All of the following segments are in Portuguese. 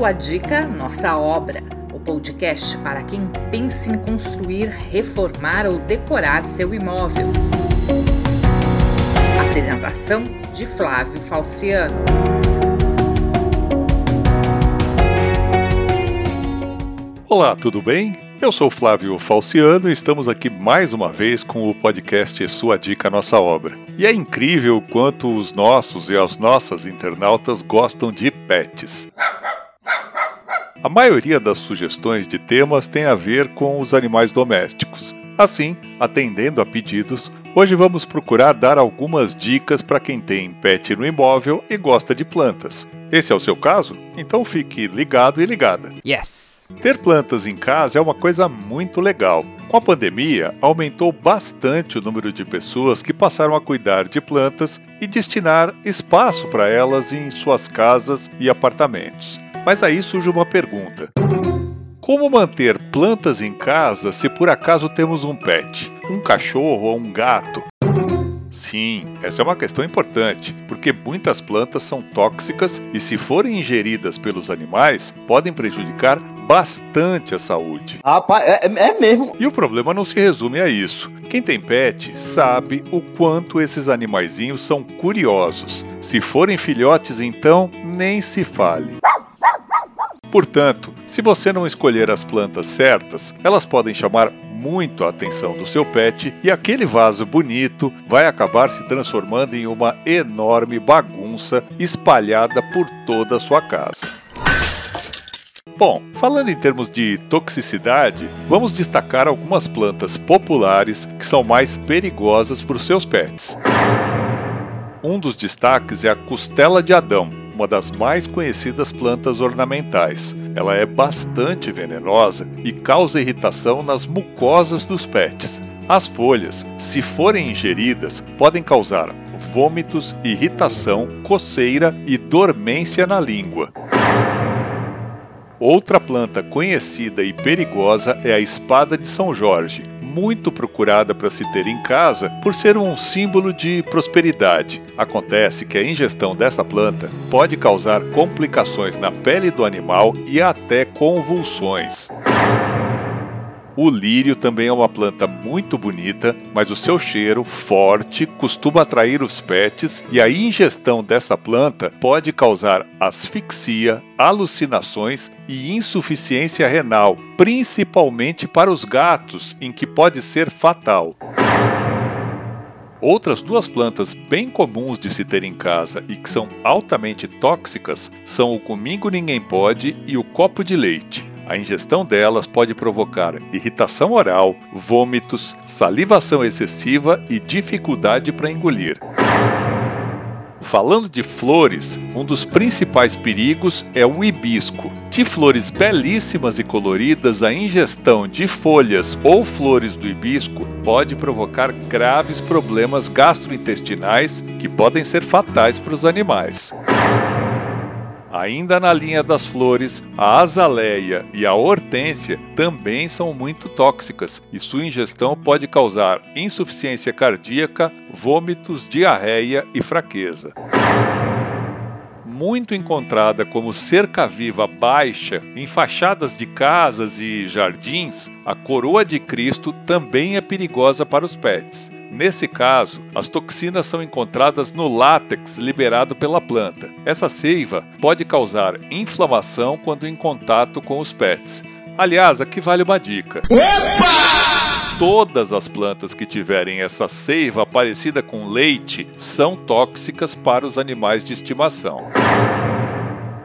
Sua dica, nossa obra. O podcast para quem pensa em construir, reformar ou decorar seu imóvel. Apresentação de Flávio Falciano. Olá, tudo bem? Eu sou Flávio Falciano e estamos aqui mais uma vez com o podcast Sua Dica Nossa Obra. E é incrível o quanto os nossos e as nossas internautas gostam de pets. A maioria das sugestões de temas tem a ver com os animais domésticos. Assim, atendendo a pedidos, hoje vamos procurar dar algumas dicas para quem tem pet no imóvel e gosta de plantas. Esse é o seu caso? Então fique ligado e ligada. Yes! Ter plantas em casa é uma coisa muito legal. Com a pandemia, aumentou bastante o número de pessoas que passaram a cuidar de plantas e destinar espaço para elas em suas casas e apartamentos. Mas aí surge uma pergunta: como manter plantas em casa se por acaso temos um pet, um cachorro ou um gato? Sim, essa é uma questão importante, porque muitas plantas são tóxicas e, se forem ingeridas pelos animais, podem prejudicar bastante a saúde. Rapaz, é, é mesmo. E o problema não se resume a isso. Quem tem pet sabe o quanto esses animaizinhos são curiosos. Se forem filhotes, então, nem se fale. Portanto, se você não escolher as plantas certas, elas podem chamar muito a atenção do seu pet e aquele vaso bonito vai acabar se transformando em uma enorme bagunça espalhada por toda a sua casa. Bom, falando em termos de toxicidade, vamos destacar algumas plantas populares que são mais perigosas para os seus pets. Um dos destaques é a costela de Adão, uma das mais conhecidas plantas ornamentais. Ela é bastante venenosa e causa irritação nas mucosas dos pets. As folhas, se forem ingeridas, podem causar vômitos, irritação, coceira e dormência na língua. Outra planta conhecida e perigosa é a espada de São Jorge, muito procurada para se ter em casa por ser um símbolo de prosperidade. Acontece que a ingestão dessa planta pode causar complicações na pele do animal e até convulsões. O lírio também é uma planta muito bonita, mas o seu cheiro forte costuma atrair os pets e a ingestão dessa planta pode causar asfixia, alucinações e insuficiência renal, principalmente para os gatos, em que pode ser fatal. Outras duas plantas bem comuns de se ter em casa e que são altamente tóxicas são o comingo ninguém pode e o copo de leite. A ingestão delas pode provocar irritação oral, vômitos, salivação excessiva e dificuldade para engolir. Falando de flores, um dos principais perigos é o hibisco. De flores belíssimas e coloridas, a ingestão de folhas ou flores do hibisco pode provocar graves problemas gastrointestinais que podem ser fatais para os animais. Ainda na linha das flores, a azaleia e a hortênsia também são muito tóxicas e sua ingestão pode causar insuficiência cardíaca, vômitos, diarreia e fraqueza muito encontrada como cerca-viva baixa em fachadas de casas e jardins, a coroa de Cristo também é perigosa para os pets. Nesse caso, as toxinas são encontradas no látex liberado pela planta. Essa seiva pode causar inflamação quando em contato com os pets. Aliás, aqui vale uma dica. Opa! Todas as plantas que tiverem essa seiva parecida com leite são tóxicas para os animais de estimação.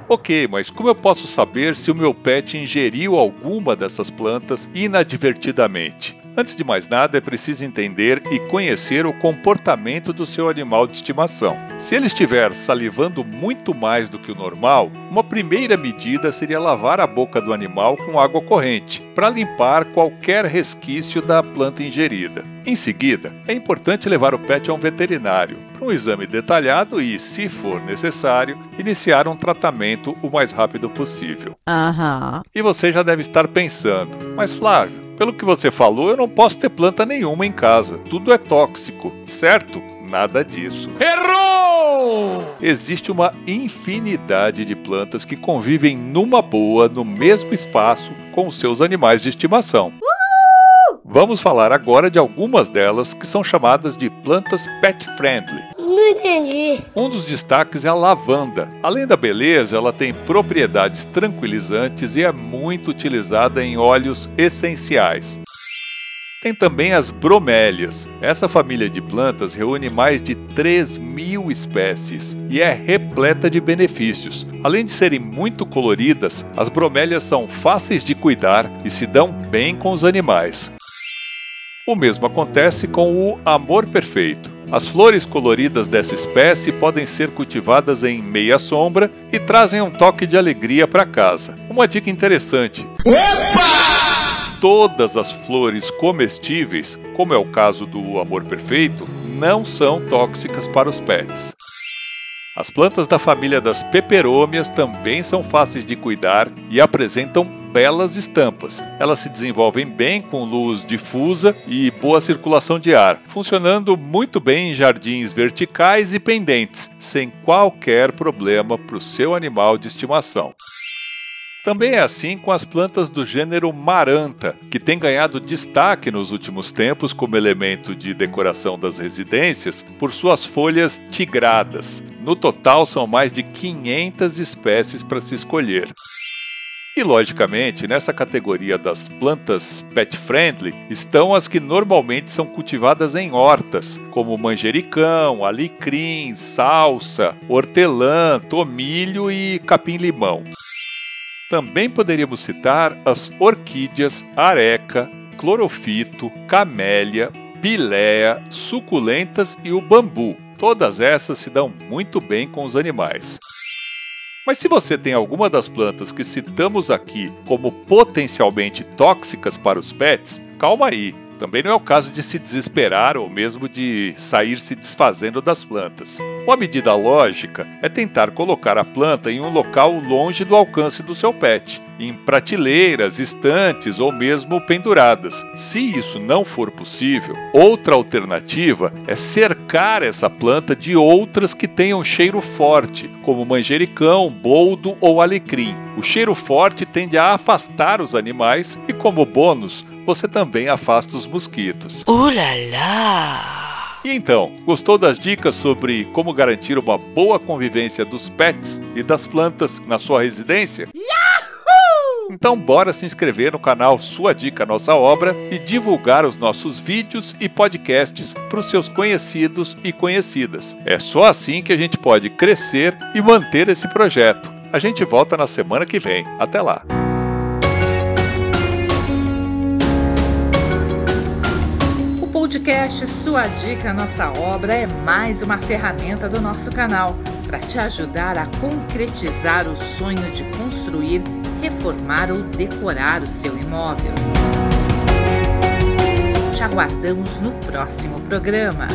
Ok, mas como eu posso saber se o meu pet ingeriu alguma dessas plantas inadvertidamente? Antes de mais nada, é preciso entender e conhecer o comportamento do seu animal de estimação. Se ele estiver salivando muito mais do que o normal, uma primeira medida seria lavar a boca do animal com água corrente, para limpar qualquer resquício da planta ingerida. Em seguida, é importante levar o pet a um veterinário para um exame detalhado e, se for necessário, iniciar um tratamento o mais rápido possível. Uhum. E você já deve estar pensando, mas Flávio, pelo que você falou, eu não posso ter planta nenhuma em casa. Tudo é tóxico, certo? Nada disso. Errou! existe uma infinidade de plantas que convivem numa boa no mesmo espaço com os seus animais de estimação. Vamos falar agora de algumas delas que são chamadas de plantas pet friendly. Não entendi. Um dos destaques é a lavanda. Além da beleza, ela tem propriedades tranquilizantes e é muito utilizada em óleos essenciais. Tem também as bromélias. Essa família de plantas reúne mais de 3 mil espécies e é repleta de benefícios. Além de serem muito coloridas, as bromélias são fáceis de cuidar e se dão bem com os animais. O mesmo acontece com o amor perfeito. As flores coloridas dessa espécie podem ser cultivadas em meia sombra e trazem um toque de alegria para casa. Uma dica interessante. Opa! Todas as flores comestíveis, como é o caso do amor perfeito, não são tóxicas para os pets. As plantas da família das peperômias também são fáceis de cuidar e apresentam belas estampas. Elas se desenvolvem bem com luz difusa e boa circulação de ar, funcionando muito bem em jardins verticais e pendentes, sem qualquer problema para o seu animal de estimação. Também é assim com as plantas do gênero Maranta, que tem ganhado destaque nos últimos tempos como elemento de decoração das residências por suas folhas tigradas. No total, são mais de 500 espécies para se escolher. E, logicamente, nessa categoria das plantas pet friendly estão as que normalmente são cultivadas em hortas, como manjericão, alecrim, salsa, hortelã, tomilho e capim-limão. Também poderíamos citar as orquídeas areca, clorofito, camélia, piléa, suculentas e o bambu. Todas essas se dão muito bem com os animais. Mas se você tem alguma das plantas que citamos aqui como potencialmente tóxicas para os pets, calma aí. Também não é o caso de se desesperar ou mesmo de sair se desfazendo das plantas. Uma medida lógica é tentar colocar a planta em um local longe do alcance do seu pet, em prateleiras, estantes ou mesmo penduradas. Se isso não for possível, outra alternativa é cercar essa planta de outras que tenham cheiro forte, como manjericão, boldo ou alecrim. O cheiro forte tende a afastar os animais e, como bônus, você também afasta os mosquitos. Lá! E então, gostou das dicas sobre como garantir uma boa convivência dos pets e das plantas na sua residência? Yahoo! Então bora se inscrever no canal Sua Dica Nossa Obra e divulgar os nossos vídeos e podcasts para os seus conhecidos e conhecidas. É só assim que a gente pode crescer e manter esse projeto. A gente volta na semana que vem. Até lá! podcast Sua Dica Nossa Obra é mais uma ferramenta do nosso canal para te ajudar a concretizar o sonho de construir, reformar ou decorar o seu imóvel. Te aguardamos no próximo programa.